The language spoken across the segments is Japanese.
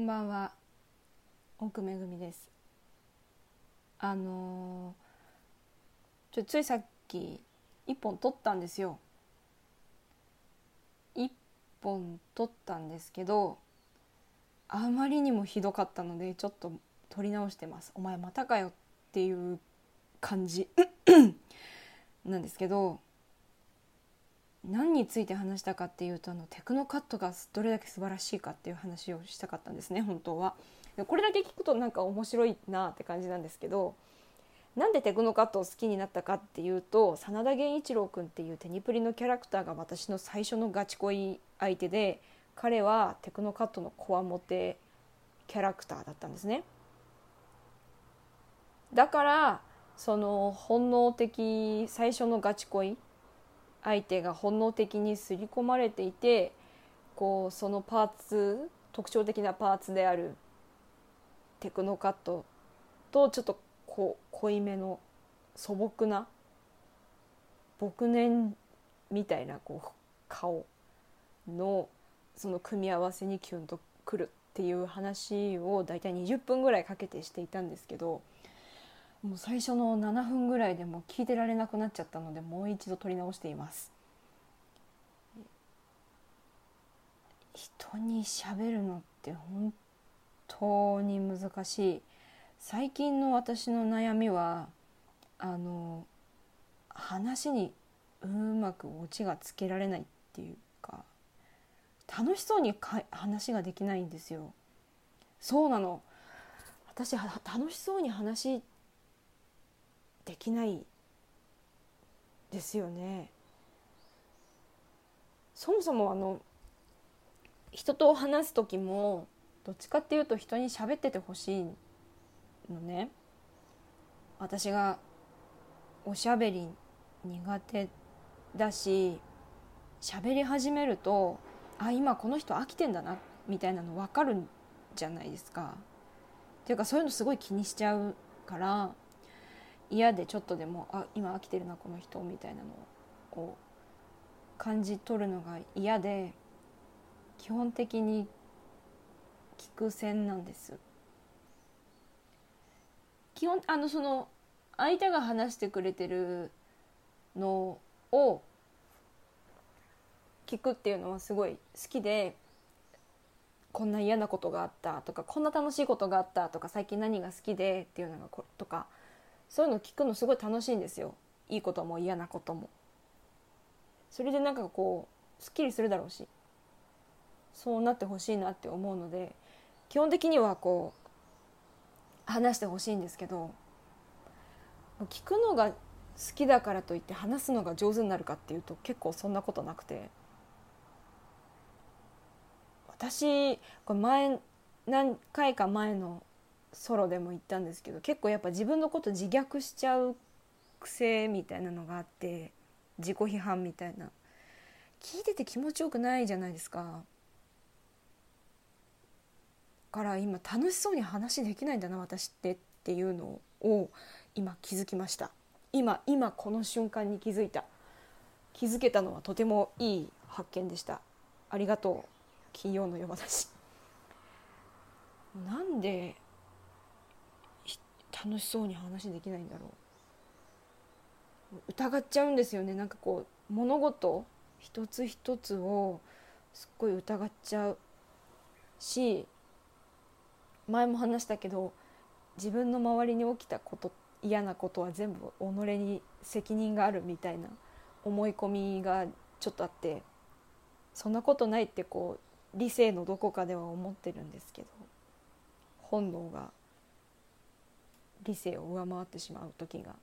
こんばんは。奥めぐみです。あのー、ちょついさっき一本撮ったんですよ。一本撮ったんですけどあまりにもひどかったのでちょっと撮り直してます。お前またかよっていう感じ。なんですけど何について話したかっていうとあのテクノカットがどれだけ素晴らしいかっていう話をしたかったんですね本当は。これだけ聞くとなんか面白いなって感じなんですけどなんでテクノカットを好きになったかっていうと真田源一郎君っていうテニプリのキャラクターが私の最初のガチ恋相手で彼はテクノカットのコアモテキャラクターだったんですね。だからその本能的最初のガチ恋相手が本能的に刷り込まれていてこうそのパーツ特徴的なパーツであるテクノカットとちょっとこう濃いめの素朴な牧年みたいなこう顔のその組み合わせにキュンとくるっていう話を大体20分ぐらいかけてしていたんですけどもう最初の7分ぐらいでも聞いてられなくなっちゃったのでもう一度撮り直しています。人に喋るのって本当に難しい。最近の私の悩みはあの話にうまくオチがつけられないっていうか楽しそうにか話ができないんですよ。そうなの。私楽しそうに話できないですよね。そもそもあの人と話す時もどっちかっていうと人に喋っててほしいのね。私がおしゃべり苦手だし喋り始めるとあ今この人飽きてんだなみたいなの分かるじゃないですか。っていうかそういうのすごい気にしちゃうから嫌でちょっとでもあ今飽きてるなこの人みたいなのを感じ取るのが嫌で基本的に聞く線なんです。基本あのその相手が話してくれてるのを聞くっていうのはすごい好きでこんな嫌なことがあったとかこんな楽しいことがあったとか最近何が好きでっていうのがことかそういうの聞くのすごい楽しいんですよ。いいことも嫌なことも。それでなんかこうすっきりするだろうし。そうなってほしいなって思うので基本的にはこう話してほしいんですけど聞くのが好きだからといって話すのが上手になるかっていうと結構そんなことなくて。私これ前何回か前のソロでも言ったんですけど結構やっぱ自分のこと自虐しちゃう癖みたいなのがあって自己批判みたいな。聞いてて気持ちよくないじゃないですか。から今楽しそうに話できないんだな私ってっていうのを今気づきました。今今この瞬間に気づいた。気づけたのはとてもいい発見でした。ありがとう。金曜の夜話。なんで楽しそうに話できないんだろう。疑っちゃうんですよね。なんかこう物事一つ一つをすっごい疑っちゃうし前も話したけど自分の周りに起きたこと嫌なことは全部己に責任があるみたいな思い込みがちょっとあってそんなことないってこう理性のどこかでは思ってるんですけど本能が理性を上回ってしまう時が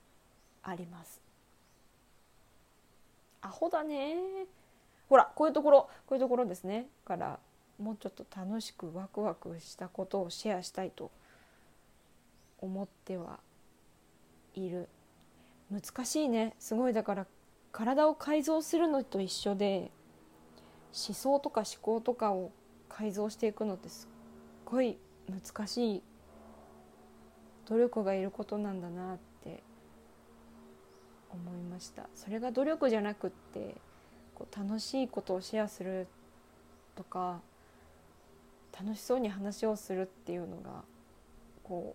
あります。アホだね。ほらこういうところこういうところですね。からもうちょっと楽しくワクワクしたことをシェアしたいと思ってはいる。難しいね。すごい。だから体を改造するのと一緒で思想とか思考とかを改造していくのってすっごい難しい努力がいることなんだなって思いました。それが努力じゃなくってこう楽しいことをシェアするとか楽しそうに話をするっていうのがこ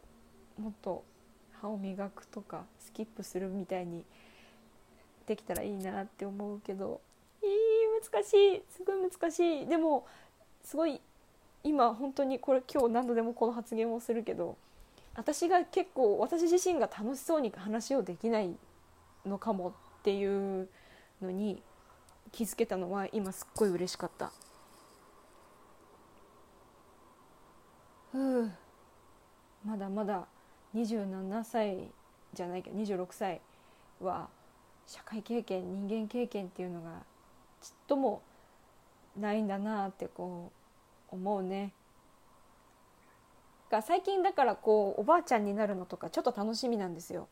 うもっと歯を磨くとかスキップするみたいにできたらいいなって思うけどいい難しいすごい難しい。でもすごい今本当にこれ今日何度でもこの発言をするけど私が結構私自身が楽しそうに話をできないのかもっていうのに気づけたのは今すっごい嬉しかったふうまだまだ27歳じゃないけど26歳は社会経験人間経験っていうのがちっともないんだなってこう思うね。が最近だからこうおばあちゃんになるのとかちょっと楽しみなんですよ。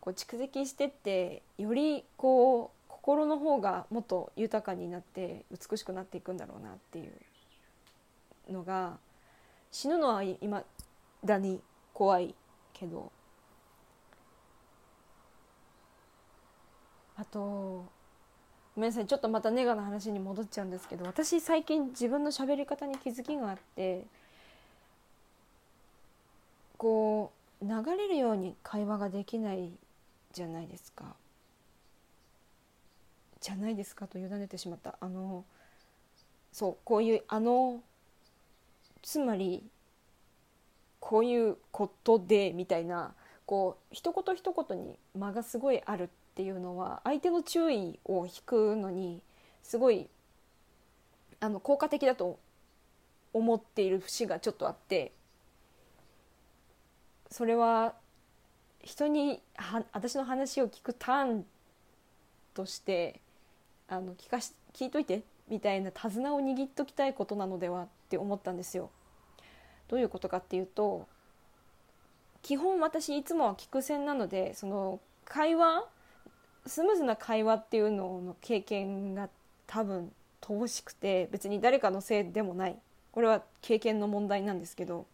こう蓄積してってよりこう心の方がもっと豊かになって美しくなっていくんだろうなっていうのが死ぬのは今だに怖いけどあとごめんなさいちょっとまたネガの話に戻っちゃうんですけど私最近自分の喋り方に気づきがあってこう流れるように会話ができないじゃないですか。じゃないですかと委ねてしまったあのそうこういうあのつまりこういうことでみたいなこう一言一言に間がすごいあるっていうのは相手の注意を引くのにすごいあの効果的だと思っている節がちょっとあってそれは人には私の話を聞くターンとしてあの聞かし聞いといてみたいな手綱を握っときたいことなのではって思ったんですよ。どういうことかっていうと基本私いつもは聞く線なのでその会話スムーズな会話っていうのの経験が多分乏しくて別に誰かのせいでもないこれは経験の問題なんですけど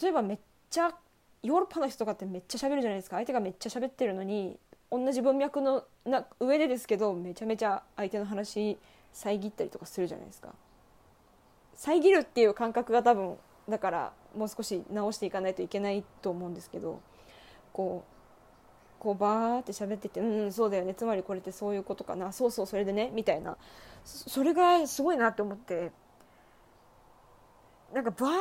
例えばめっちゃヨーロッパの人とかってめっちゃ喋るじゃないですか。相手がめっちゃ喋ってるのに同じ文脈のな上でですけどめちゃめちゃ相手の話遮ったりとかするじゃないですか。遮るっていう感覚が多分だからもう少し直していかないといけないと思うんですけどこうこうバーって喋ってて「うん、そうだよね。つまりこれってそういうことかな。そうそうそれでね」みたいな。それがすごいなって思って。なんかバーっ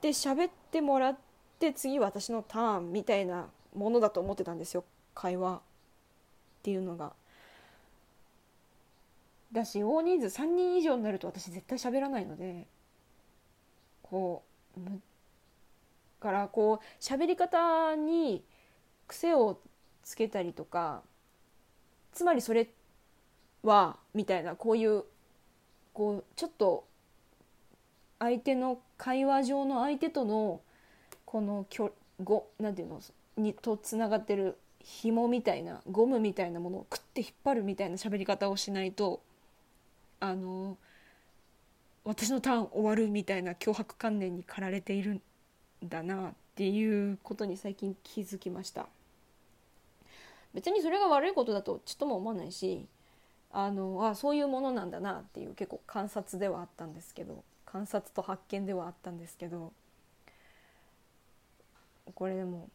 て喋ってもらって次私のターンみたいなものだと思ってたんですよ会話っていうのが。だし大人数3人以上になると私絶対喋らないのでこうからこう喋り方に癖をつけたりとかつまりそれはみたいなこういうこうちょっと相手の会話上の相手とのこのきょごなんていうのにとつながってる紐みたいなゴムみたいなものをくって引っ張るみたいな喋り方をしないとあの私のターン終わるみたいな脅迫観念に駆られているんだなっていうことに最近気づきました。別にそれが悪いことだとちっとも思わないしあのあそういうものなんだなっていう結構観察ではあったんですけど観察と発見ではあったんですけどこれでも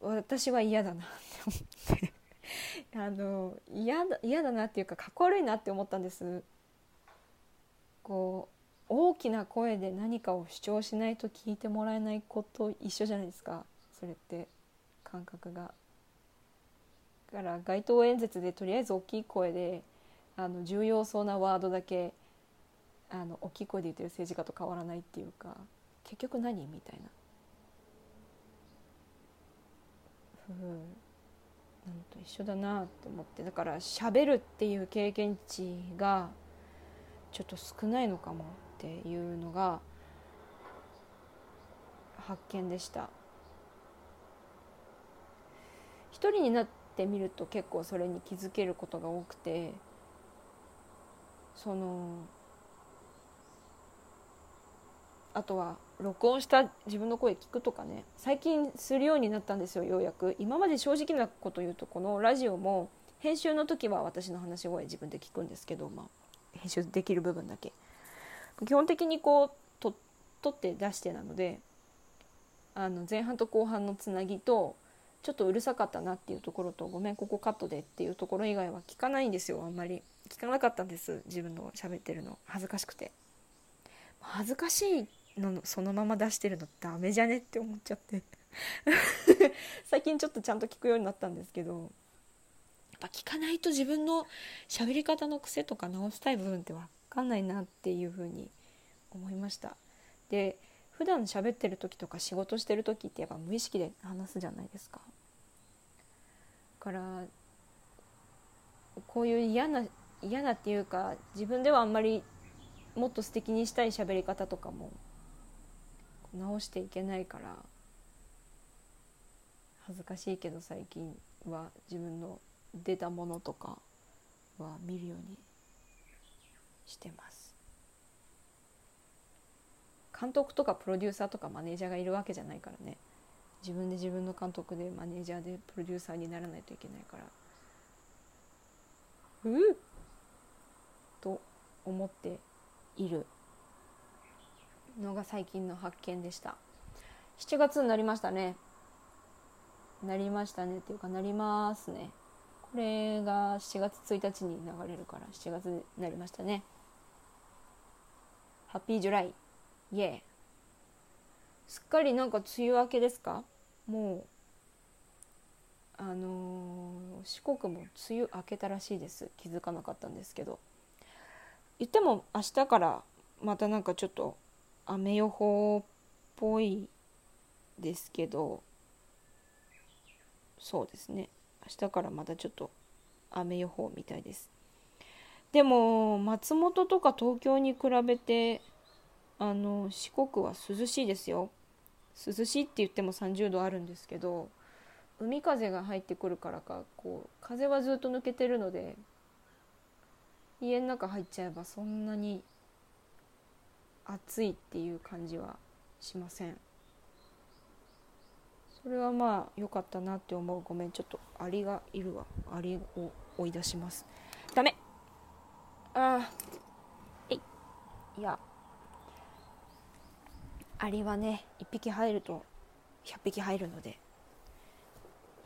私は嫌だなって思って。あの嫌だ嫌だなっていうかかっこ悪いなって思ったんです。こう大きな声で何かを主張しないと聞いてもらえないこと一緒じゃないですか。それって感覚が。だから街頭演説でとりあえず大きい声であの重要そうなワードだけあの大きい声で言ってる政治家と変わらないっていうか結局何みたいな。うんなんと一緒だなって思ってだから喋るっていう経験値がちょっと少ないのかもっていうのが発見でした一人になってみると結構それに気づけることが多くてそのあとは録音した自分の声聞くとかね。最近するようになったんですよようやく。今まで正直なこと言うとこのラジオも編集の時は私の話し声自分で聞くんですけど、まあ、編集できる部分だけ。基本的にこうと取って出してなのであの前半と後半のつなぎとちょっとうるさかったなっていうところとごめんここカットでっていうところ以外は聞かないんですよあんまり。聞かなかったんです自分の喋ってるの。恥ずかしくて。恥ずかしいのそのまま出してるのダメじゃねって思っちゃって。最近ちょっとちゃんと聞くようになったんですけどやっぱ聞かないと自分の喋り方の癖とか直したい部分って分かんないなっていうふうに思いました。で普段喋ってる時とか仕事してる時ってやっぱ無意識で話すじゃないですか。からこういう嫌な嫌なっていうか自分ではあんまりもっと素敵にしたい喋り方とかも直していけないから恥ずかしいけど最近は自分の出たものとかは見るようにしてます。監督とかプロデューサーとかマネージャーがいるわけじゃないからね。自分で自分の監督でマネージャーでプロデューサーにならないといけないから。うっと思っている。のが最近の発見でした。7月になりましたね。なりましたねっていうかなりますね。これが7月1日に流れるから7月になりましたね。ハッピージュライイエーすっかりなんか梅雨明けですか？もうあのー、四国も梅雨明けたらしいです。気づかなかったんですけど。言っても明日からまたなんかちょっと雨予報っぽいですけどそうですね。明日からまたちょっと雨予報みたいです。でも松本とか東京に比べてあの四国は涼しいですよ。涼しいって言っても30度あるんですけど海風が入ってくるからかこう風はずっと抜けてるので家の中入っちゃえばそんなに暑いっていう感じはしません。それはまあ良かったなって思うごめん。ちょっとアリがいるわ。アリを追い出します。ダメ。ああえい。いや。アリはね1匹入ると100匹入るので。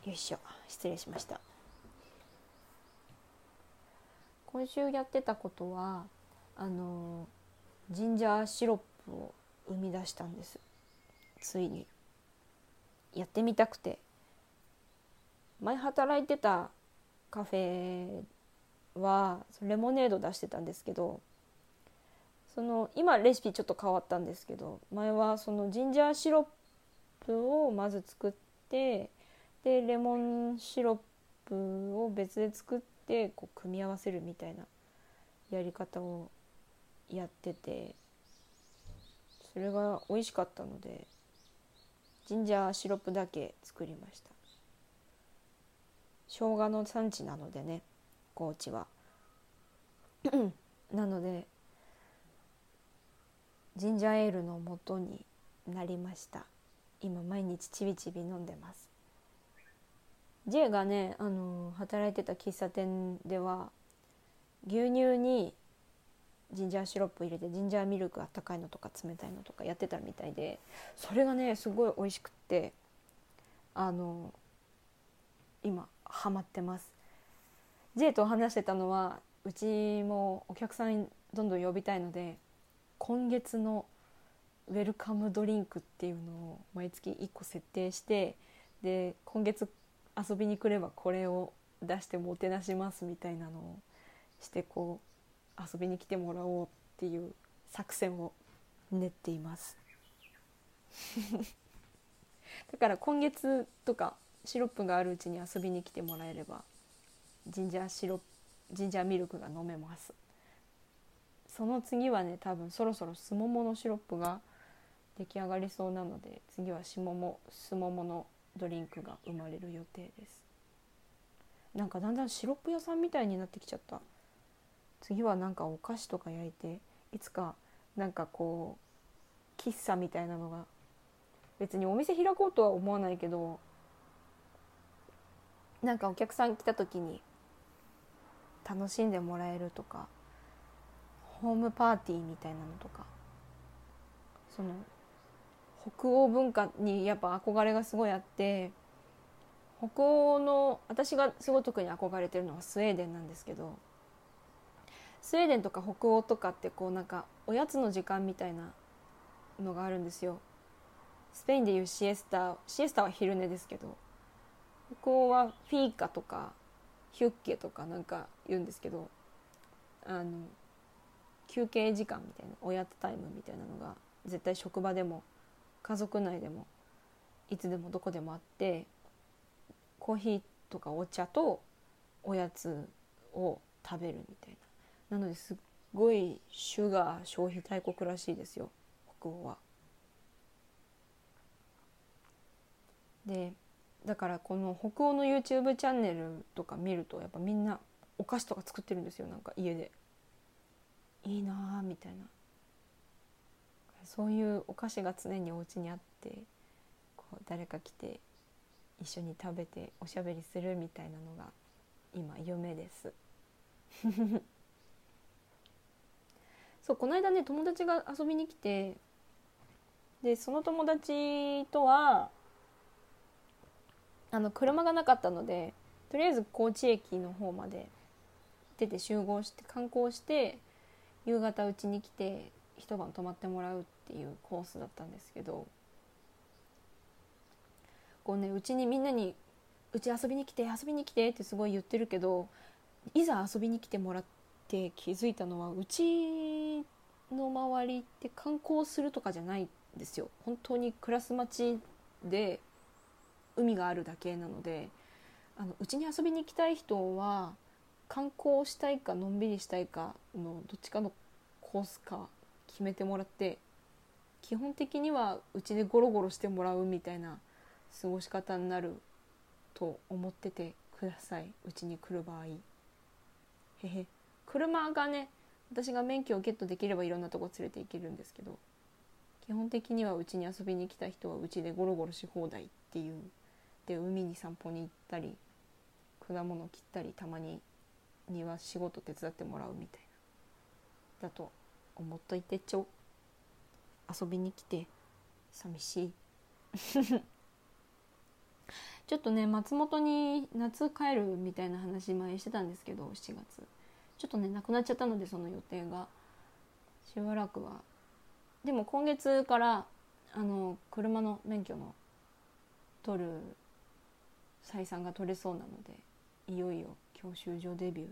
よいしょ。失礼しました。今週やってたことはあのジンジャーシロップを生み出したんです。ついにやってみたくて。前働いてたカフェはレモネード出してたんですけどその今レシピちょっと変わったんですけど前はそのジンジャーシロップをまず作ってでレモンシロップを別で作ってこう組み合わせるみたいなやり方をやっててそれが美味しかったのでジンジャーシロップだけ作りました。生姜の産地なのでね高知は。なのでジンジャーエールの元になりました。今毎日ちびちび飲んでます。J がねあの働いてた喫茶店では牛乳にジンジャーシロップ入れてジンジャーミルクあったかいのとか冷たいのとかやってたみたいでそれがねすごい美味しくってあの今ハマってます。J と話してたのはうちもお客さんどんどん呼びたいので今月のウェルカムドリンクっていうのを毎月1個設定してで今月遊びに来ればこれを出してもてなしますみたいなのをしてこう遊びに来てもらおうっていう作戦を練っています。だから今月とかシロップがあるうちに遊びに来てもらえればジンジャーシロジンジャーミルクが飲めます。その次はね多分そろそろすもものシロップが出来上がりそうなので次はしももすもものドリンクが生まれる予定です。なんかだんだんシロップ屋さんみたいになってきちゃった。次はなんかお菓子とか焼いていつかなんかこう喫茶みたいなのが別にお店開こうとは思わないけどなんかお客さん来た時に楽しんでもらえるとかホームパーティーみたいなのとかその北欧文化にやっぱ憧れがすごいあって北欧の私がすごい特に憧れてるのはスウェーデンなんですけどスウェーデンとか北欧とかってこうなんかおやつの時間みたいなのがあるんですよ。スペインでいうシエスタシエスタは昼寝ですけど北欧はフィーカとかヒュッケとかなんか言うんですけどあの休憩時間みたいなおやつタイムみたいなのが絶対職場でも家族内でもいつでもどこでもあってコーヒーとかお茶とおやつを食べるみたいななのですっごいシュガー消費大国らしいですよ北欧は。でだからこの北欧の YouTube チャンネルとか見るとやっぱみんなお菓子とか作ってるんですよなんか家で。いいなあみたいなそういうお菓子が常にお家にあってこう誰か来て一緒に食べておしゃべりするみたいなのが今夢です そうこの間ね友達が遊びに来てでその友達とはあの車がなかったのでとりあえず高知駅の方まで出て集合して観光して夕方うちに来て一晩泊まってもらうっていうコースだったんですけどこうねうちにみんなに「うち遊びに来て遊びに来て」ってすごい言ってるけどいざ遊びに来てもらって気づいたのはうちの周りって観光するとかじゃないんですよ。本当に暮らす町で海があるだけなのであのうちに遊びに行きたい人は観光したいかのんびりしたいかのどっちかのコースか決めてもらって基本的にはうちでゴロゴロしてもらうみたいな過ごし方になると思っててください。うちに来る場合。へへ。車がね私が免許をゲットできればいろんなとこ連れて行けるんですけど基本的にはうちに遊びに来た人はうちでゴロゴロし放題っていうで海に散歩に行ったり果物切ったりたまに庭仕事手伝ってもらうみたいなだと思っといてちょ。遊びに来て寂しい。ちょっとね松本に夏帰るみたいな話前してたんですけど7月。ちょっとねなくなっちゃったのでその予定が。しばらくはでも今月からあの車の免許の取る採算が取れそうなのでいよいよ教習所デビュー。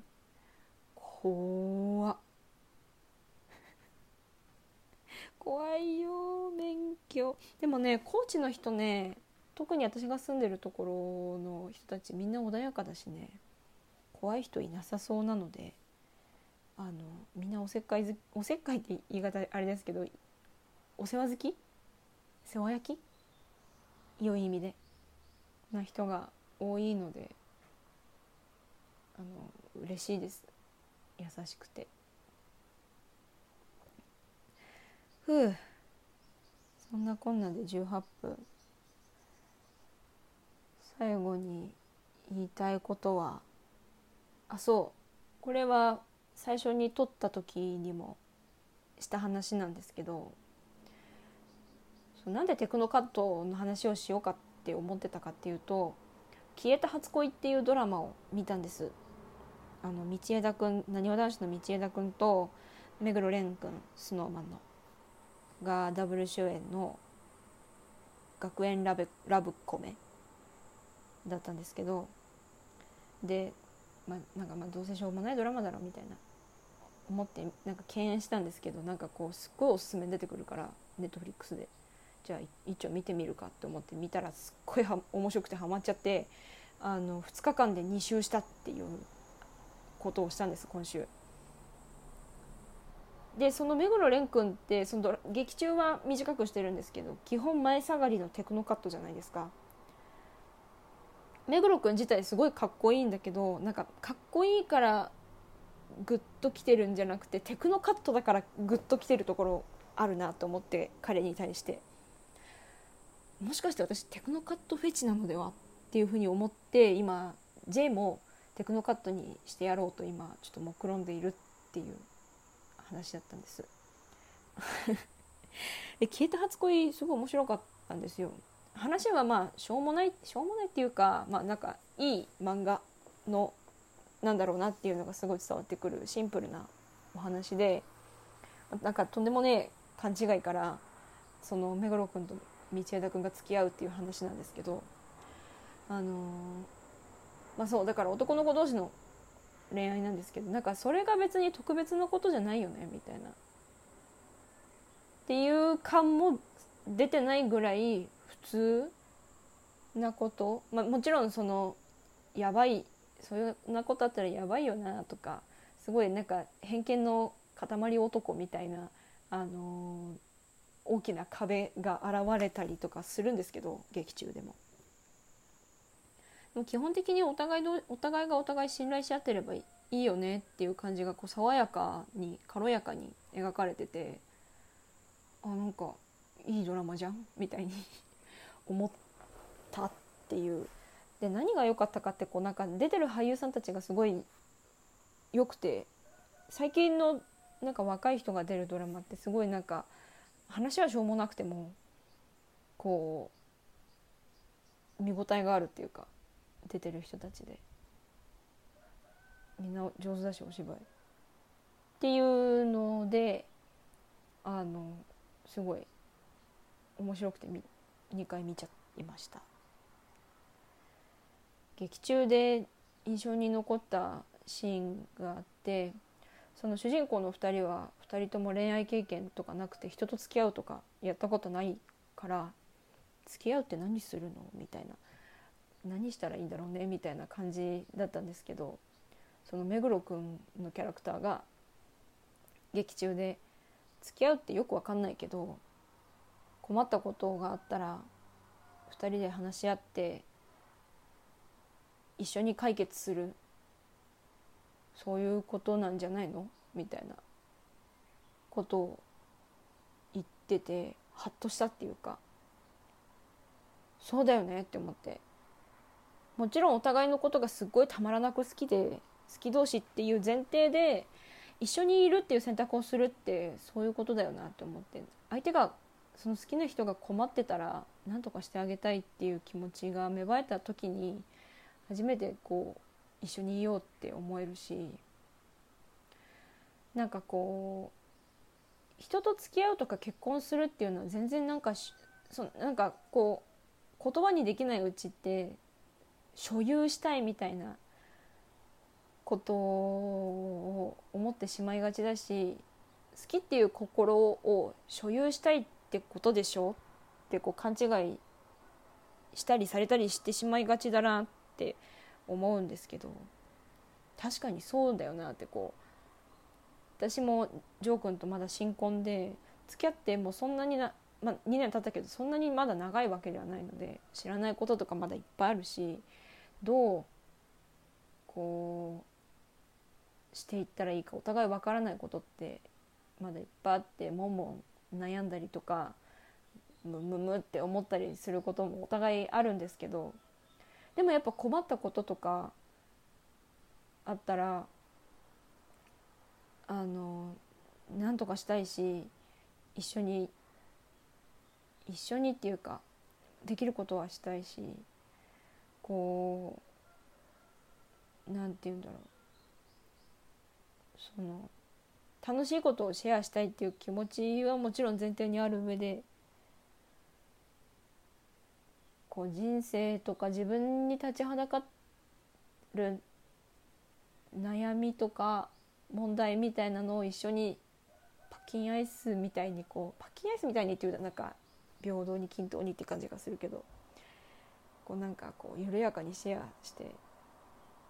怖っ。怖いよ免許。でもね高知の人ね特に私が住んでるところの人たちみんな穏やかだしね。怖い人いなさそうなので。あのみんなおせっかいおせっかいって言い方あれですけどお世話好き？世話焼き？良い意味でな人が多いのであの嬉しいです。優しくて。ふう。そんなこんなで18分。最後に言いたいことはあそう。これは最初に撮った時にもした話なんですけどなんでテクノカットの話をしようかって思ってたかっていうと「消えた初恋」っていうドラマを見たんです。あの道枝君なにわ男子の道枝君と目黒蓮君スノーマンのがダブル主演の学園ラブラブコメだったんですけどで、まあ、なんかまあどうせしょうもないドラマだろみたいな思ってなんか敬遠したんですけどなんかこうすっごいおすすめ出てくるからネットフリックスでじゃあ一応見てみるかって思って見たらすっごいは面白くてハマっちゃってあの2日間で2周したっていうことをしたんです今週。でその目黒蓮君ってその劇中は短くしてるんですけど基本前下がりのテクノカットじゃないですか。目黒君自体すごいかっこいいんだけどなんかかっこいいからグッときてるんじゃなくてテクノカットだからグッときてるところあるなと思って彼に対して。もしかして私テクノカットフェチなのではっていうふうに思って今 J もテクノカットにしてやろうと今ちょっと目論んでいるっていう話だったんです。で消えた初恋すごい面白かったんですよ。話はまあしょうもないしょうもないっていうかまあなんかいい漫画のなんだろうなっていうのがすごい伝わってくるシンプルなお話でなんかとんでもねえ勘違いからその目黒君と道枝君が付き合うっていう話なんですけどあのー、まあそうだから男の子同士の恋愛なんですけどなんかそれが別に特別なことじゃないよねみたいな。っていう感も出てないぐらい普通なこと、まあ、もちろんそのやばいそういうなことあったらやばいよなとかすごいなんか偏見の塊男みたいな、あのー、大きな壁が現れたりとかするんですけど劇中でも。でも基本的にお互いのお互いがお互い信頼し合ってればいいよねっていう感じがこう爽やかに軽やかに描かれててあなんかいいドラマじゃんみたいに 思ったっていうで何が良かったかってこうなんか出てる俳優さんたちがすごい良くて最近のなんか若い人が出るドラマってすごいなんか話はしょうもなくてもこう見応えがあるっていうか出てる人たちで。みんな上手だしお芝居。っていうのであのすごい面白くて2回見ちゃいました。劇中で印象に残ったシーンがあってその主人公の2人は2人とも恋愛経験とかなくて人と付き合うとかやったことないから付き合うって何するの？みたいな。何したらいいんだろうね？みたいな感じだったんですけどその目黒君のキャラクターが劇中で付き合うってよく分かんないけど困ったことがあったら2人で話し合って一緒に解決する。そういうことなんじゃないの？みたいなことを言っててハッとしたっていうか。そうだよねって思って。もちろんお互いのことがすっごいたまらなく好きで好き同士っていう前提で一緒にいるっていう選択をするってそういうことだよなって思って。相手がその好きな人が困ってたら何とかしてあげたいっていう気持ちが芽生えた時に初めてこう一緒にいようって思えるしなんかこう人と付き合うとか結婚するっていうのは全然なんかそなんかこう言葉にできないうちって所有したいみたいなことを思ってしまいがちだし好きっていう心を所有したいってことでしょってこう勘違いしたりされたりしてしまいがちだなっって思うんですけど確かにそうだよなってこう私もジョー君とまだ新婚で付き合ってもうそんなにな、まあ、2年経ったけどそんなにまだ長いわけではないので知らないこととかまだいっぱいあるしどうこうしていったらいいかお互いわからないことってまだいっぱいあってもんもん悩んだりとかムムムって思ったりすることもお互いあるんですけどでもやっぱ困ったこととかあったらあの何とかしたいし一緒に一緒にっていうかできることはしたいしこうなんて言うんだろう。その楽しいことをシェアしたいっていう気持ちはもちろん前提にある上でこう人生とか自分に立ちはだかる悩みとか問題みたいなのを一緒にパッキンアイスみたいにこうパッキンアイスみたいにっていうとなんか平等に均等にって感じがするけどこうなんかこう緩やかにシェアして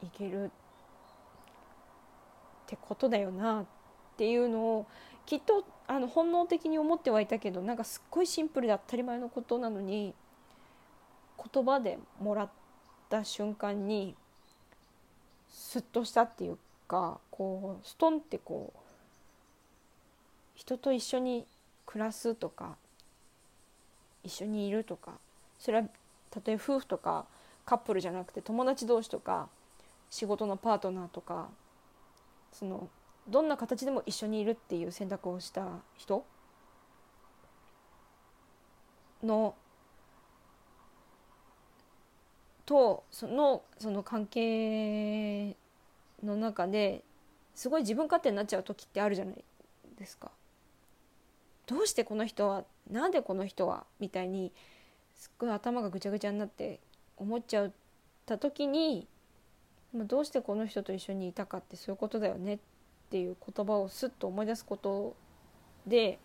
いけるってことだよなっていうのをきっとあの本能的に思ってはいたけどなんかすっごいシンプルで当たり前のことなのに言葉でもらった瞬間にスッとしたっていうかこうストンってこう人と一緒に暮らすとか一緒にいるとかそれはたとえ夫婦とかカップルじゃなくて友達同士とか仕事のパートナーとかそのどんな形でも一緒にいるっていう選択をした人のとそのその関係の中ですごい自分勝手になっちゃう時ってあるじゃないですか。どうしてこの人はなんでこの人はみたいにすっごい頭がぐちゃぐちゃになって思っちゃった時にどうしてこの人と一緒にいたかってそういうことだよねっていう言葉をすっと思い出すことで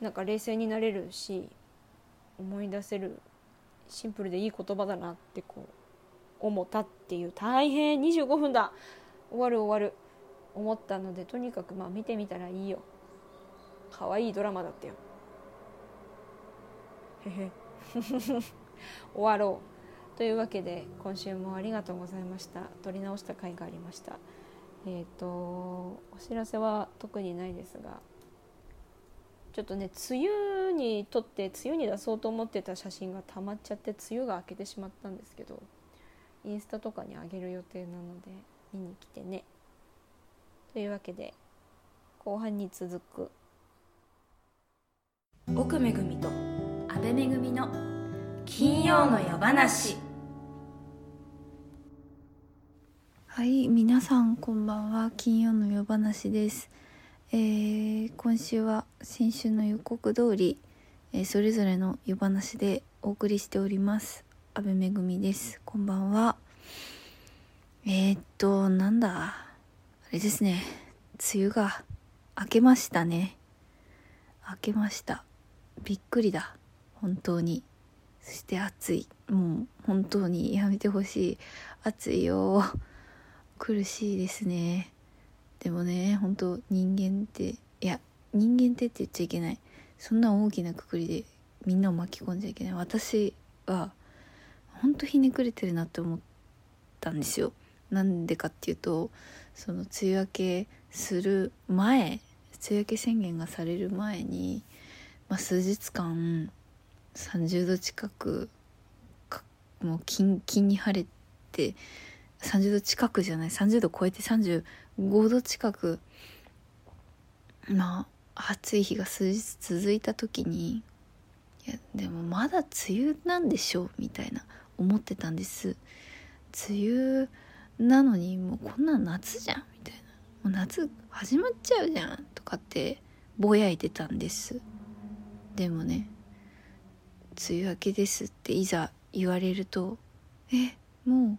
なんか冷静になれるし思い出せるシンプルでいい言葉だなってこう思ったっていう。大変。25分だ。終わる終わる。思ったのでとにかくまあ見てみたらいいよ。可愛いドラマだったよ。へへ。終わろう。というわけで今週もありがとうございました。撮り直した回がありました。えっ、ー、とお知らせは特にないですがちょっとね梅雨に撮って梅雨に出そうと思ってた写真がたまっちゃって梅雨が明けてしまったんですけどインスタとかにあげる予定なので見に来てね。というわけで後半に続く。奥めぐみと安倍めぐみの金曜の夜話。はい皆さんこんばんは。金曜の夜話ですえー、今週は先週の予告通り、えー、それぞれの夜話でお送りしております。安倍めぐみです。こんばんは。えー、っとなんだ？あれですね。梅雨が明けましたね。明けました。びっくりだ。本当に。そして暑い。もう本当にやめてほしい。暑いよ。苦しいですね。でもね本当人間っていや人間ってって言っちゃいけない。そんな大きなくくりでみんなを巻き込んじゃいけない。私は本当ひねくれてるなって思ったんですよ。なんでかっていうとその梅雨明けする前梅雨明け宣言がされる前に、まあ、数日間30度近くもうキンキンに晴れて30度近くじゃない30度超えて5度近くまあ暑い日が数日続いた時にいやでもまだ梅雨なんでしょうみたいな思ってたんです。梅雨なのにもうこんなん夏じゃんみたいな。もう夏始まっちゃうじゃんとかってぼやいてたんです。でもね梅雨明けですっていざ言われるとえも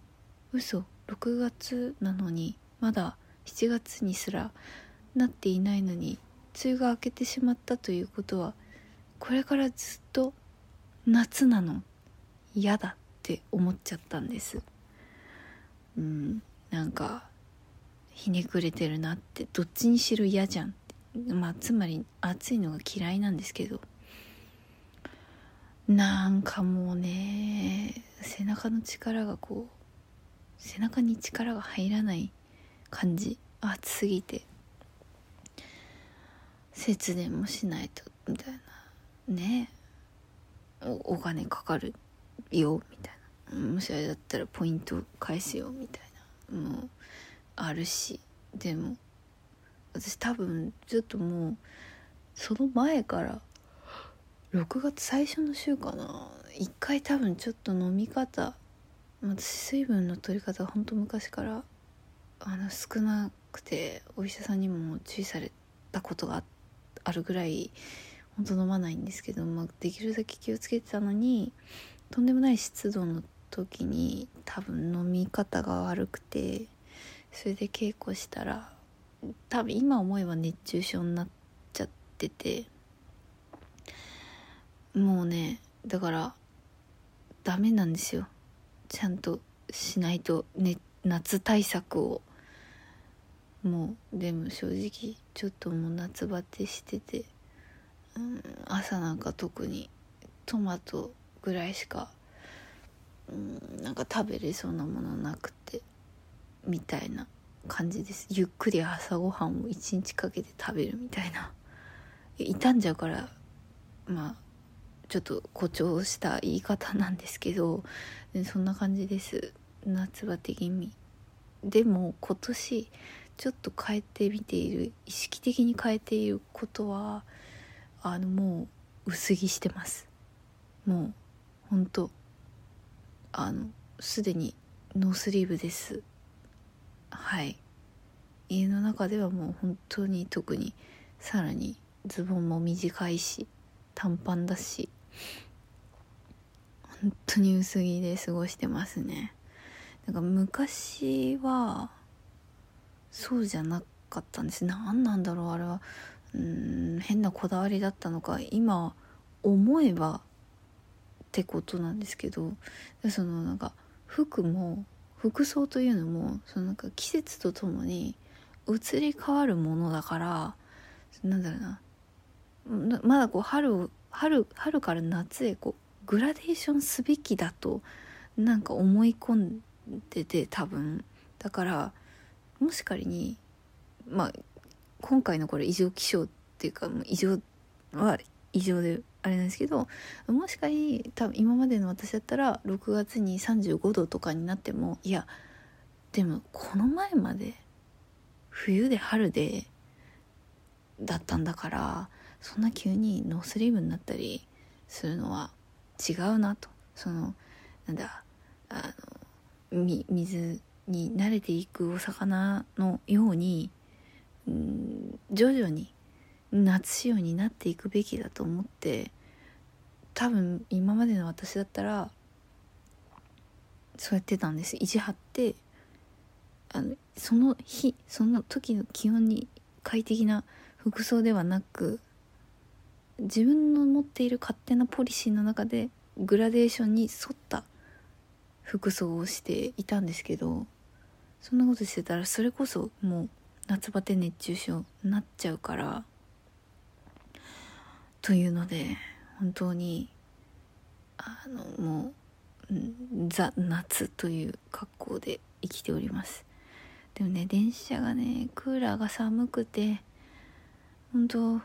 う嘘6月なのにまだ7月にすらなっていないのに梅雨が明けてしまったということはこれからずっと夏なの。嫌だって思っちゃったんです。うんなんかひねくれてるなってどっちにしろ嫌じゃんまあつまり暑いのが嫌いなんですけど。なんかもうね背中の力がこう背中に力が入らない感じ。暑すぎて。節電もしないと。みたいな。ね。おお金かかるよ。みたいな。もしあれだったらポイント返すよ。みたいな。もうあるし。でも私多分ちょっともうその前から6月最初の週かな。一回多分ちょっと飲み方私水分の取り方は本当昔からあの少なくてお医者さんにも注意されたことがあるぐらい本当飲まないんですけど、まあ、できるだけ気をつけてたのにとんでもない湿度の時に多分飲み方が悪くてそれで稽古したら多分今思えば熱中症になっちゃっててもうねだからダメなんですよ。ちゃんとしないと、ね、夏対策をもうでも正直ちょっともう夏バテしてて、うん、朝なんか特にトマトぐらいしか、うん、なんか食べれそうなものなくてみたいな感じです。ゆっくり朝ごはんを一日かけて食べるみたいな。傷んじゃうからまあちょっと誇張した言い方なんですけどそんな感じです。夏バテ気味。でも今年ちょっと変えてみている意識的に変えていることはあのもう薄着してます。もうほんとあのすでにノースリーブです。はい。家の中ではもう本当に特にさらにズボンも短いし短パンだし本当に薄着で過ごしてますね。なんか昔はそうじゃなかったんです。何なんだろうあれは。うん変なこだわりだったのか今思えばってことなんですけど。そのなんか服も服装というのもそのなんか季節とともに移り変わるものだからなんだろうな。まだこう春春春から夏へこうグラデーションすべきだとなんか思い込んでて多分。だからもし仮にまあ今回のこれ異常気象っていうか異常は異常であれなんですけどもし仮多分今までの私だったら6月に35度とかになってもいやでもこの前まで冬で春でだったんだからそんな急にノースリーブになったりするのは違うなと。そのなんだあのみ水に慣れていくお魚のように、うん、徐々に夏仕様になっていくべきだと思って多分今までの私だったらそうやってたんです。意地張ってあのその日その時の気温に快適な服装ではなく自分の持っている勝手なポリシーの中でグラデーションに沿った服装をしていたんですけどそんなことしてたらそれこそもう夏バテ熱中症になっちゃうからというので本当にあのもうザ・夏という格好で生きております。でもね電車がねクーラーが寒くて本当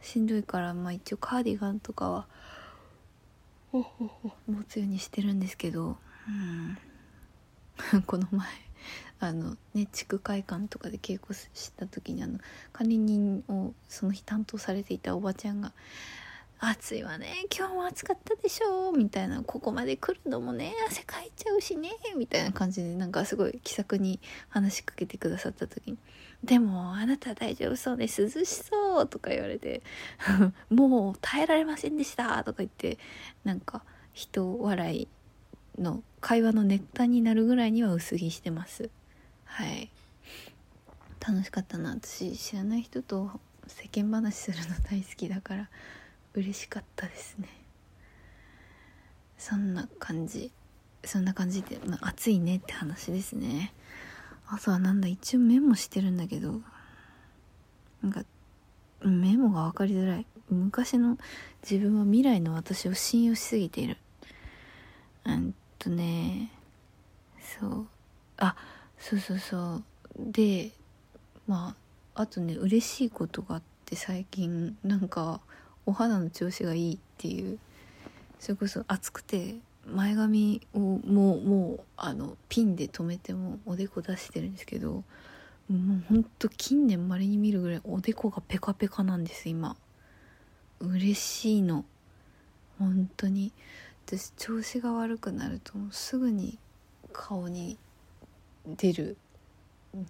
しんどいからまあ一応カーディガンとかは持つようにしてるんですけど、うん、この前あのね地区会館とかで稽古した時にあの管理人をその日担当されていたおばちゃんが暑いわね今日も暑かったでしょみたいなここまで来るのもね汗かいちゃうしねみたいな感じでなんかすごい気さくに話しかけてくださった時に「でもあなた大丈夫そうで涼しそう」とか言われて「もう耐えられませんでした」とか言ってなんか人笑いの会話のネタになるぐらいには薄着してます。はい。楽しかったな。私知らない人と世間話するの大好きだから嬉しかったですね。そんな感じ。そんな感じで、まあ、暑いねって話ですね。あとはなんだ一応メモしてるんだけどなんかメモが分かりづらい。昔の自分は未来の私を信用しすぎている。うんとねそう。あっそうそうそう。でまああとね嬉しいことがあって最近なんかお肌の調子がいいっていうそれこそ暑くて前髪をもうもうあのピンで留めてもおでこ出してるんですけどもうほんと近年まれに見るぐらいおでこがペカペカなんです今。嬉しいの。本当に。私調子が悪くなるとすぐに顔に出る。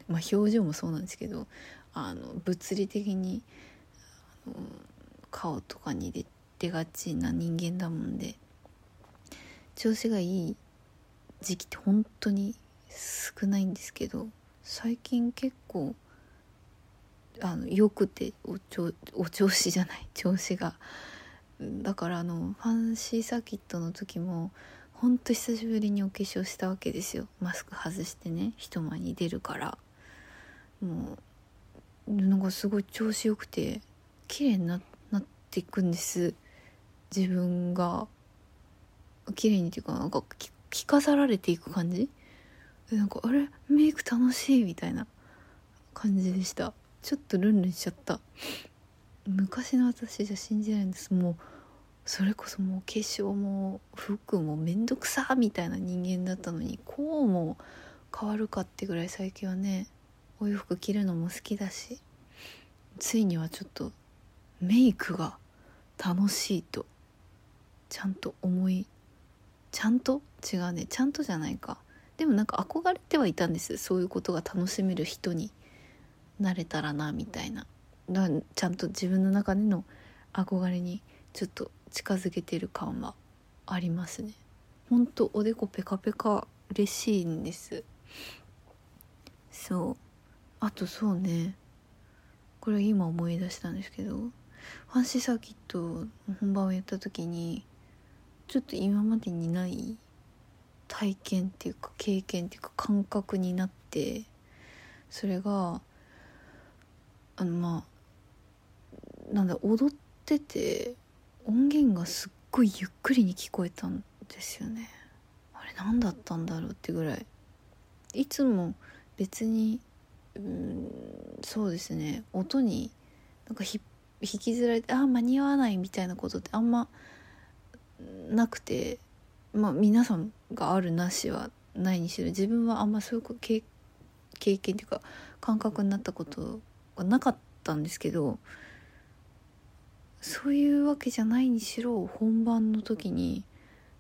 まあ表情もそうなんですけどあの物理的にあの顔とかに出出がちな人間だもんで調子がいい時期って本当に少ないんですけど最近結構あのよくておちお調子じゃない調子が。だからあのファンシーサーキットの時もほんと久しぶりにお化粧したわけですよ。マスク外してね人前に出るから。もうなんかすごい調子よくて綺麗になっていくんです。自分が。綺麗にっていうかなんか着飾られていく感じ。なんかあれ？メイク楽しいみたいな。感じでした。ちょっとルンルンしちゃった。昔の私じゃ信じないんです。もうそれこそもう化粧も服もめんどくさみたいな人間だったのにこうも変わるかってぐらい最近はねお洋服着るのも好きだしついにはちょっとメイクが楽しいとちゃんと思いちゃんと？違うね。ちゃんとじゃないか。でもなんか憧れてはいたんです。そういうことが楽しめる人になれたらなみたいな。ちゃんと自分の中での憧れにちょっと近づけてる感はありますね。ほんとおでこペカペカ嬉しいんです。そう。あとそうね。これ今思い出したんですけどファンシーサーキット本番をやった時にちょっと今までにない体験っていうか経験っていうか感覚になってそれがあのまあなんだ踊ってて音源がすっごいゆっくりに聞こえたんですよね。あれ何だったんだろうってぐらい。いつも別にうんそうですね。音になんか引きずられてあ間に合わないみたいなことってあんまなくてまあ皆さんがあるなしはないにしろ自分はあんまそういう経経験っていうか感覚になったことがなかったんですけどそういうわけじゃないにしろ本番の時に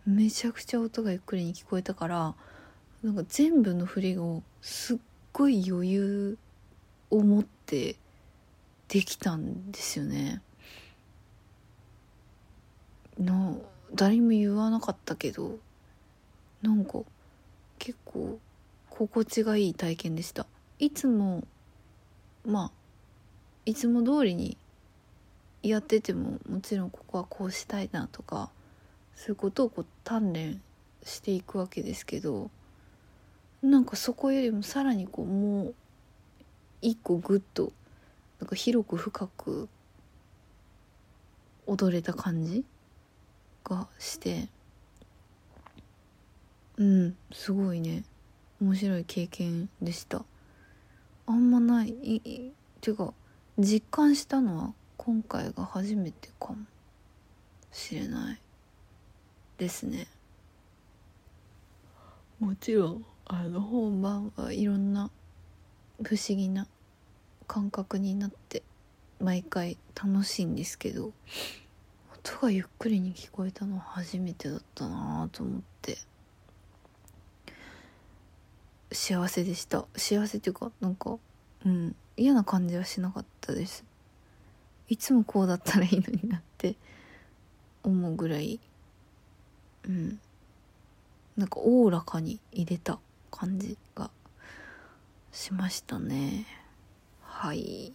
めちゃくちゃ音がゆっくりに聞こえたからなんか全部の振りをすっごい余裕を持ってできたんですよね。の誰にも言わなかったけどなんか結構心地がいい体験でしたいつもまあいつも通りにやっててももちろんここはこうしたいなとかそういうことをこう鍛錬していくわけですけどなんかそこよりもさらにこうもう一個グッとなんか広く深く踊れた感じがしてうんすごいね。面白い経験でした。あんまないいいっていうか実感したのは今回が初めてかもしれないですね。もちろんあの本番はいろんな不思議な感覚になって毎回楽しいんですけど音がゆっくりに聞こえたのは初めてだったなと思って。幸せでした。幸せっていうかなんかうん嫌な感じはしなかったです。いつもこうだったらいいのになって思うぐらいうん。なんかおおらかに入れた感じがしましたね。はい。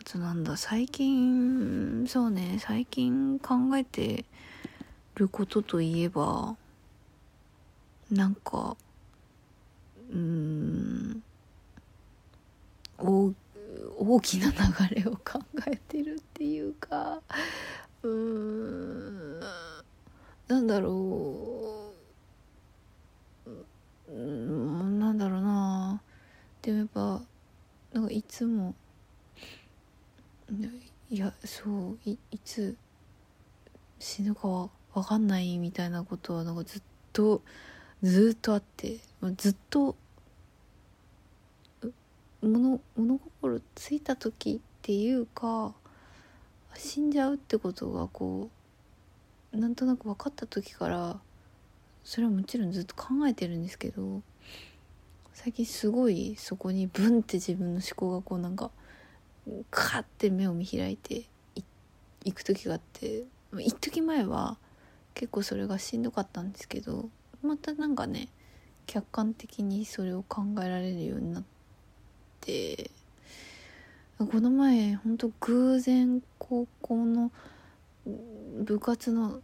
あとなんだ最近そうね最近考えてることといえばなんかうん。大大きな流れを考えてるっていうかうーんなんだろう。うんなんだろうな。でもやっぱなんかいつもいやそういいつ死ぬかは分かんないみたいなことはなんかずっとずっとあってずっと物物心ついた時っていうか死んじゃうってことがこうなんとなく分かった時からそれはもちろんずっと考えてるんですけど最近すごいそこにブンって自分の思考がこうなんかカッて目を見開いていく時があって一時前は結構それがしんどかったんですけどまたなんかね客観的にそれを考えられるようになってこの前ほんと偶然高校の部活の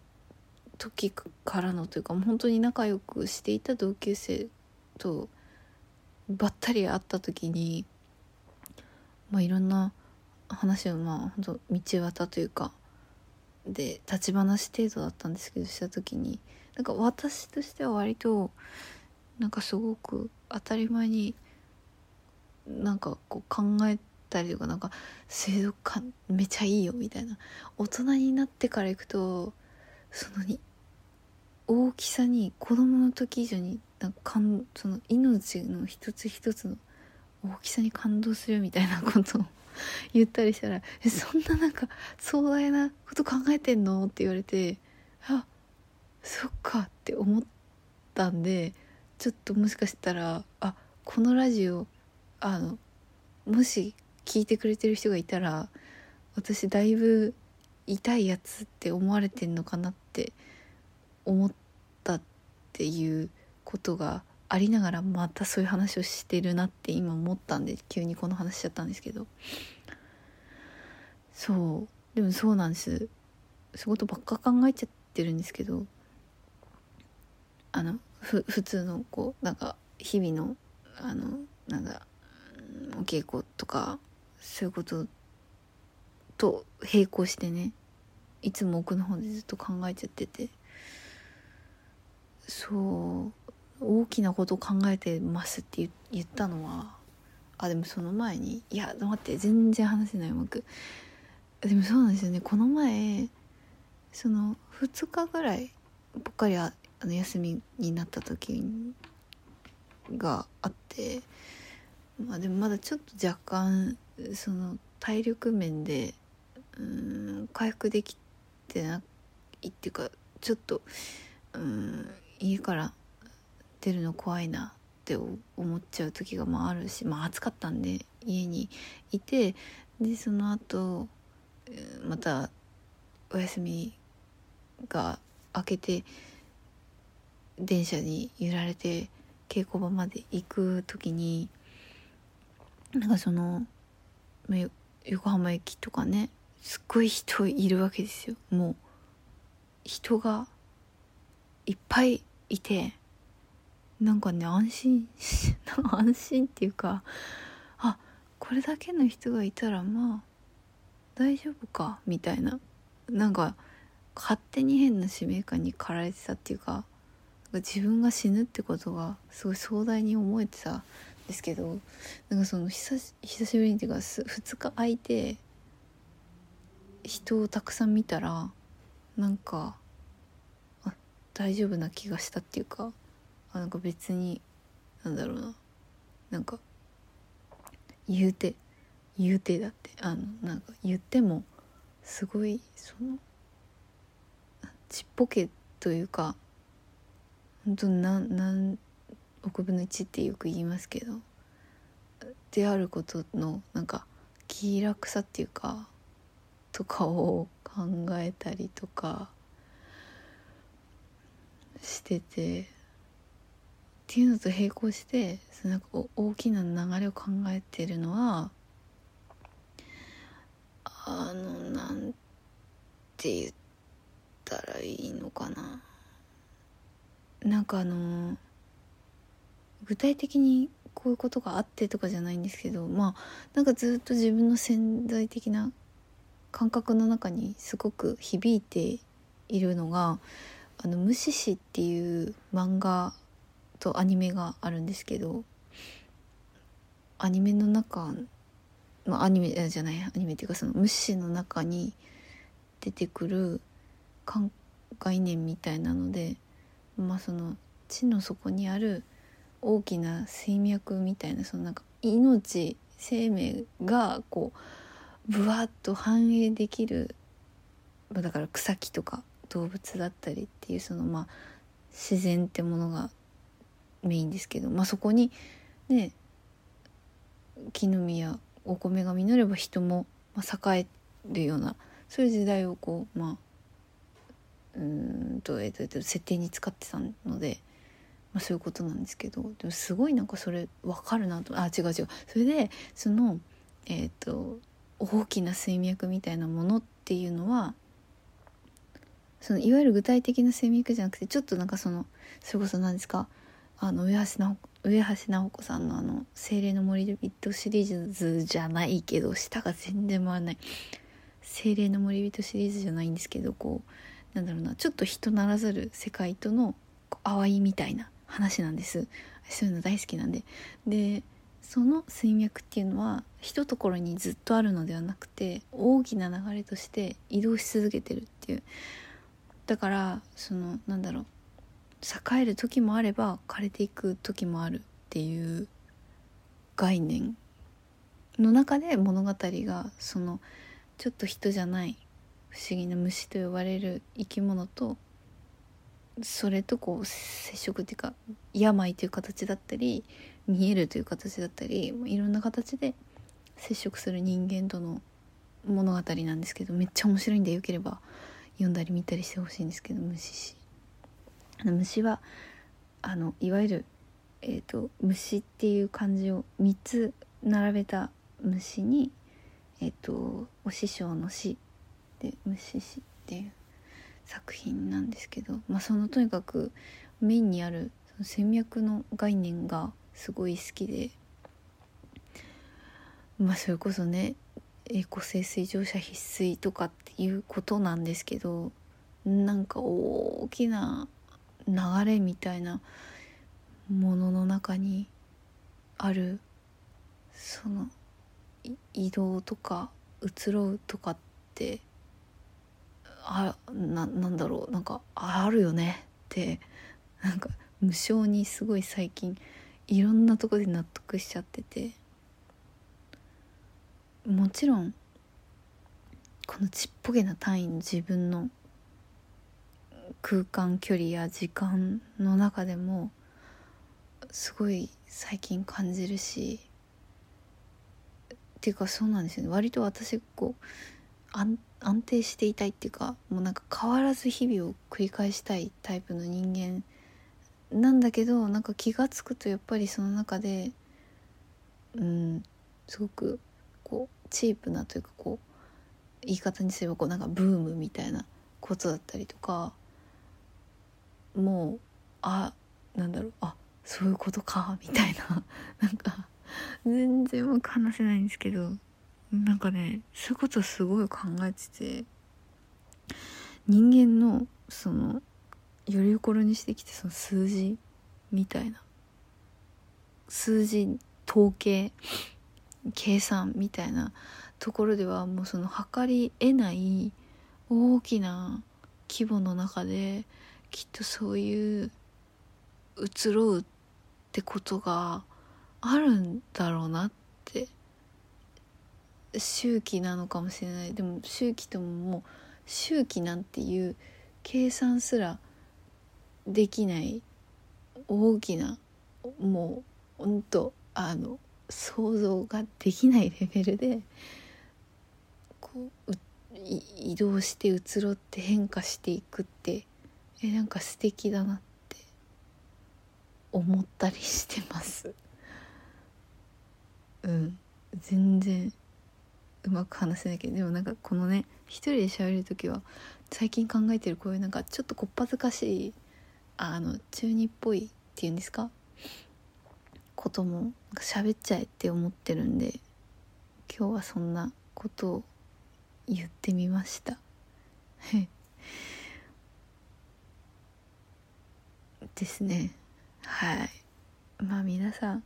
時からのというか本当に仲良くしていた同級生とばったり会った時にまあいろんな話をまあ本当道端というかで立ち話程度だったんですけどした時になんか私としては割となんかすごく当たり前になんかこう考えたりとかなんか水族館めちゃいいよみたいな大人になってから行くとそのに大きさに子供の時以上になんかんその命の一つ一つの大きさに感動するみたいなことを言ったりしたら「えそんななんか壮大なこと考えてんの?」って言われてあそっかって思ったんでちょっともしかしたらあこのラジオあのもし聞いてくれてる人がいたら私だいぶ痛いやつって思われてんのかなって思ったっていうことがありながらまたそういう話をしてるなって今思ったんで急にこの話しちゃったんですけど。そう。でもそうなんです。仕事ばっか考えちゃってるんですけどあのふ普通のこうなんか日々のあのなんだお稽古とかそういうことと並行してねいつも奥の方でずっと考えちゃってて。そう大きなこと考えてますって言ったのはあでもその前にいや待って全然話せないうまくでもそうなんですよねこの前その2日ぐらいぽっかりあの休みになった時があってまあでもまだちょっと若干その体力面でうん回復できてないっていうかちょっとうん家から出るの怖いなって思っちゃう時がまああるしまあ暑かったんで家にいてでその後またお休みが明けて電車に揺られて稽古場まで行く時になんかその横浜駅とかねすっごい人いるわけですよ。もう人がいっぱいいてなんかね安心 安心っていうかあこれだけの人がいたらまあ大丈夫かみたいな。なんか勝手に変な使命感に駆られてたっていうか自分が死ぬってことがすごい壮大に思えてたですけどなんかその久し久しぶりにっていうか2日空いて人をたくさん見たらなんかあ大丈夫な気がしたっていうかあなんか別になんだろうな。なんか言うて言うてだってあのなんか言ってもすごいそのちっぽけというか本当なんなん6分の1ってよく言いますけどであることのなんか気楽さっていうかとかを考えたりとかしててっていうのと並行してそのなんか大きな流れを考えてるのはあのなんて言ったらいいのかな。なんかあのー具体的にこういうことがあってとかじゃないんですけどまあなんかずっと自分の潜在的な感覚の中にすごく響いているのが「あの無視し」っていう漫画とアニメがあるんですけどアニメの中まあアニメじゃないアニメっていうかその無視の中に出てくる概念みたいなのでまあその地の底にある大きな水脈みたいなそのなんか命生命がこうぶわっと反映できるだから草木とか動物だったりっていうそのまあ自然ってものがメインですけど、まあ、そこにね木の実やお米が実れば人も栄えるようなそういう時代をこうまあうんと,、えっと、えっと、設定に使ってたので、まあ、そういうことなんですけどでもすごいなんかそれ分かるなと。あ違う違う。それでそのえっ、と大きな水脈みたいなものっていうのはそのいわゆる具体的な水脈じゃなくてちょっとなんかそのそれこそ何ですか？あの上橋直上橋直子さんのあの「精霊の森人」シリーズじゃないけど舌が全然回らない「精霊の森人」シリーズじゃないんですけどこうなんだろうなちょっと人ならざる世界との淡いみたいな話なんです。そういうの大好きなんで。でその水脈っていうのは一ところにずっとあるのではなくて大きな流れとして移動し続けてるっていう。だからそのなんだろう。栄える時もあれば枯れていく時もあるっていう概念の中で物語がそのちょっと人じゃない不思議な虫と呼ばれる生き物とそれとこう接触っていうか病という形だったり見えるという形だったりいろんな形で接触する人間との物語なんですけどめっちゃ面白いんでよければ読んだり見たりしてほしいんですけど虫師。あの虫はあのいわゆる、えーと、虫っていう漢字を3つ並べた虫に、えーと、お師匠の師で虫師っていう作品なんですけど、まあ、そのとにかくメインにあるその戦略の概念がすごい好きでまあそれこそねエコ性水乗車必須とかっていうことなんですけどなんか大きな流れみたいなものの中にあるその移動とか移ろうとかってあななんだろうなんかあるよねってなんか無性にすごい最近いろんなとこで納得しちゃってて。もちろんこのちっぽけな単位の自分の空間距離や時間の中でもすごい最近感じるしっていうかそうなんですよね。割と私こう安安定していたいっていうかもうなんか変わらず日々を繰り返したいタイプの人間なんだけどなんか気が付くとやっぱりその中でうんすごくこうチープなというかこう言い方にすればこうなんかブームみたいなことだったりとかもうあなんだろうあそういうことかみたいな。なんか全然うまく話せないんですけど。なんかねそういうことすごい考えてて人間のそのよりどころにしてきてその数字みたいな。数字統計計算みたいなところではもうその測り得ない大きな規模の中できっとそういう移ろうってことがあるんだろうなって周期なのかもしれない。でも周期とももう周期なんていう計算すらできない。大きなもうほんとあの想像ができないレベルでこう移動して移ろって変化していくってえなんか素敵だなって思ったりしてます。うん。全然。うまく話せないけどでもなんかこのね一人で喋る時は最近考えてるこういうなんかちょっとこっぱずかしいあの中二っぽいっていうんですか？ことも喋っちゃえって思ってるんで今日はそんなことを言ってみました。ですね。はい。まあ皆さん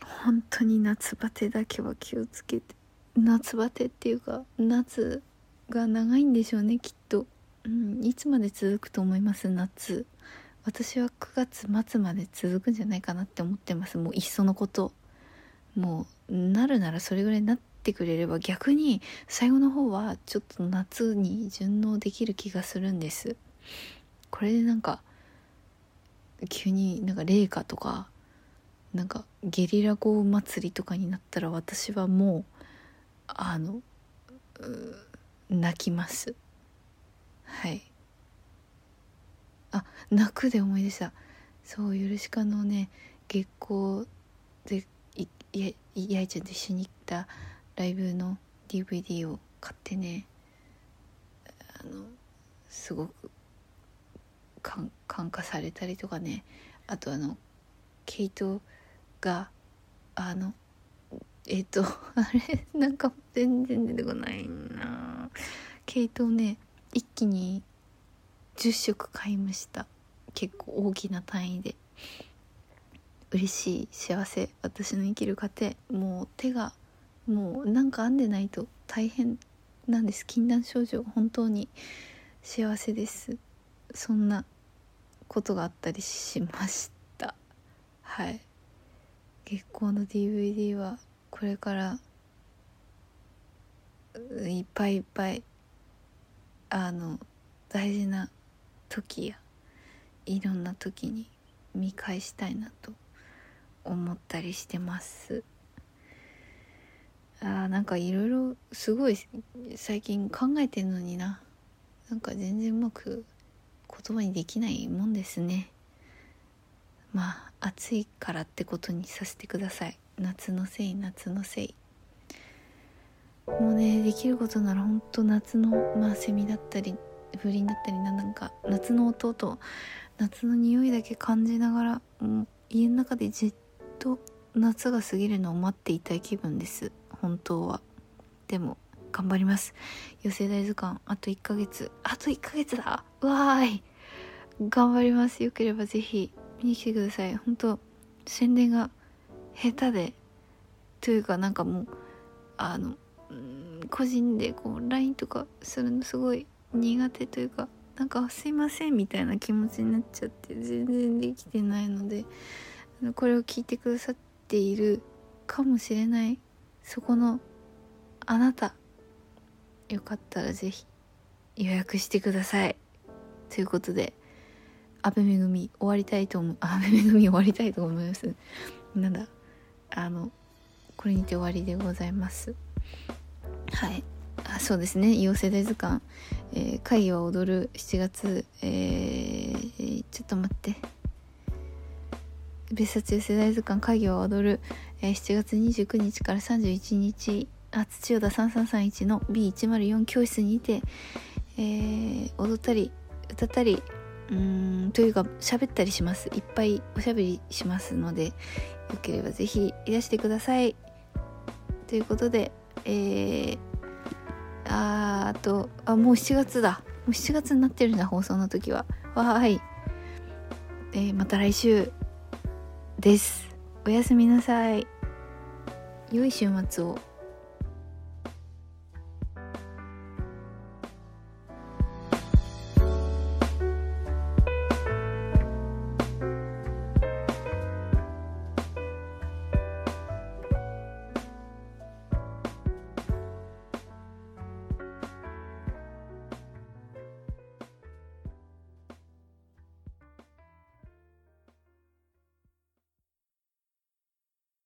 本当に夏バテだけは気をつけて。夏バテっていうか夏が長いんでしょうねきっと、うん、いつまで続くと思います？夏。私は9月末まで続くんじゃないかなって思ってます。もういっそのこと。もうなるならそれぐらいなってくれれば逆に最後の方はちょっと夏に順応できる気がするんです。これでなんか急になんか冷夏とかなんかゲリラ豪雨祭りとかになったら私はもうあの泣きます。はい。あ泣くで思い出した。そうヨルシカのね月光でいややいちゃんと一緒に行ったライブの DVD を買ってねあのすごく感感化されたりとかね。あとあのケイトがあのえっ、ー、とあれなんか全然出てこないな。ケイトをね一気に10食買いました。結構大きな単位で。嬉しい幸せ。私の生きる過程もう手がもうなんか編んでないと大変なんです。禁断症状。本当に幸せです。そんなことがあったりしました。はい。月光の DVD はこれからいっぱいいっぱいあの大事な時やいろんな時に見返したいなと思ったりしてます。あーなんかいろいろすごい最近考えてんのにな。なんか全然うまく言葉にできないもんですね。まあ暑いからってことにさせてください。夏のせい夏のせい。もうねできることならほんと夏のまあセミだったり風鈴だったりななんか夏の音と夏の匂いだけ感じながらもう家の中でじっと夏が過ぎるのを待っていたい気分です。本当は。でも頑張ります。寄せ大図鑑あと1ヶ月。あと1ヶ月だ。わーい。頑張ります。よければぜひ見に来てください。本当宣伝が下手で。というかなんかもうあの個人でこう LINE とかするのすごい苦手というかなんかすいませんみたいな気持ちになっちゃって全然できてないのでこれを聞いてくださっているかもしれないそこのあなたよかったらぜひ予約してください。ということで安倍めぐみ終わりたいと思う安倍めぐみ終わりたいと思います。なんだあのこれにて終わりでございます。はい。あそうですね。異様世代図鑑、えー、会議は踊る。7月えー、ちょっと待って。別冊世代図鑑会議は踊る、えー、7月29日から31日。あ土代田3331の B104 教室にて、えー、踊ったり歌ったり。うんというか喋ったりします。いっぱいおしゃべりしますのでよければぜひいらしてください。ということでえー、あーあとあもう7月だ。もう7月になってるんだ放送の時は。わーい、えー、また来週です。おやすみなさい。良い週末を。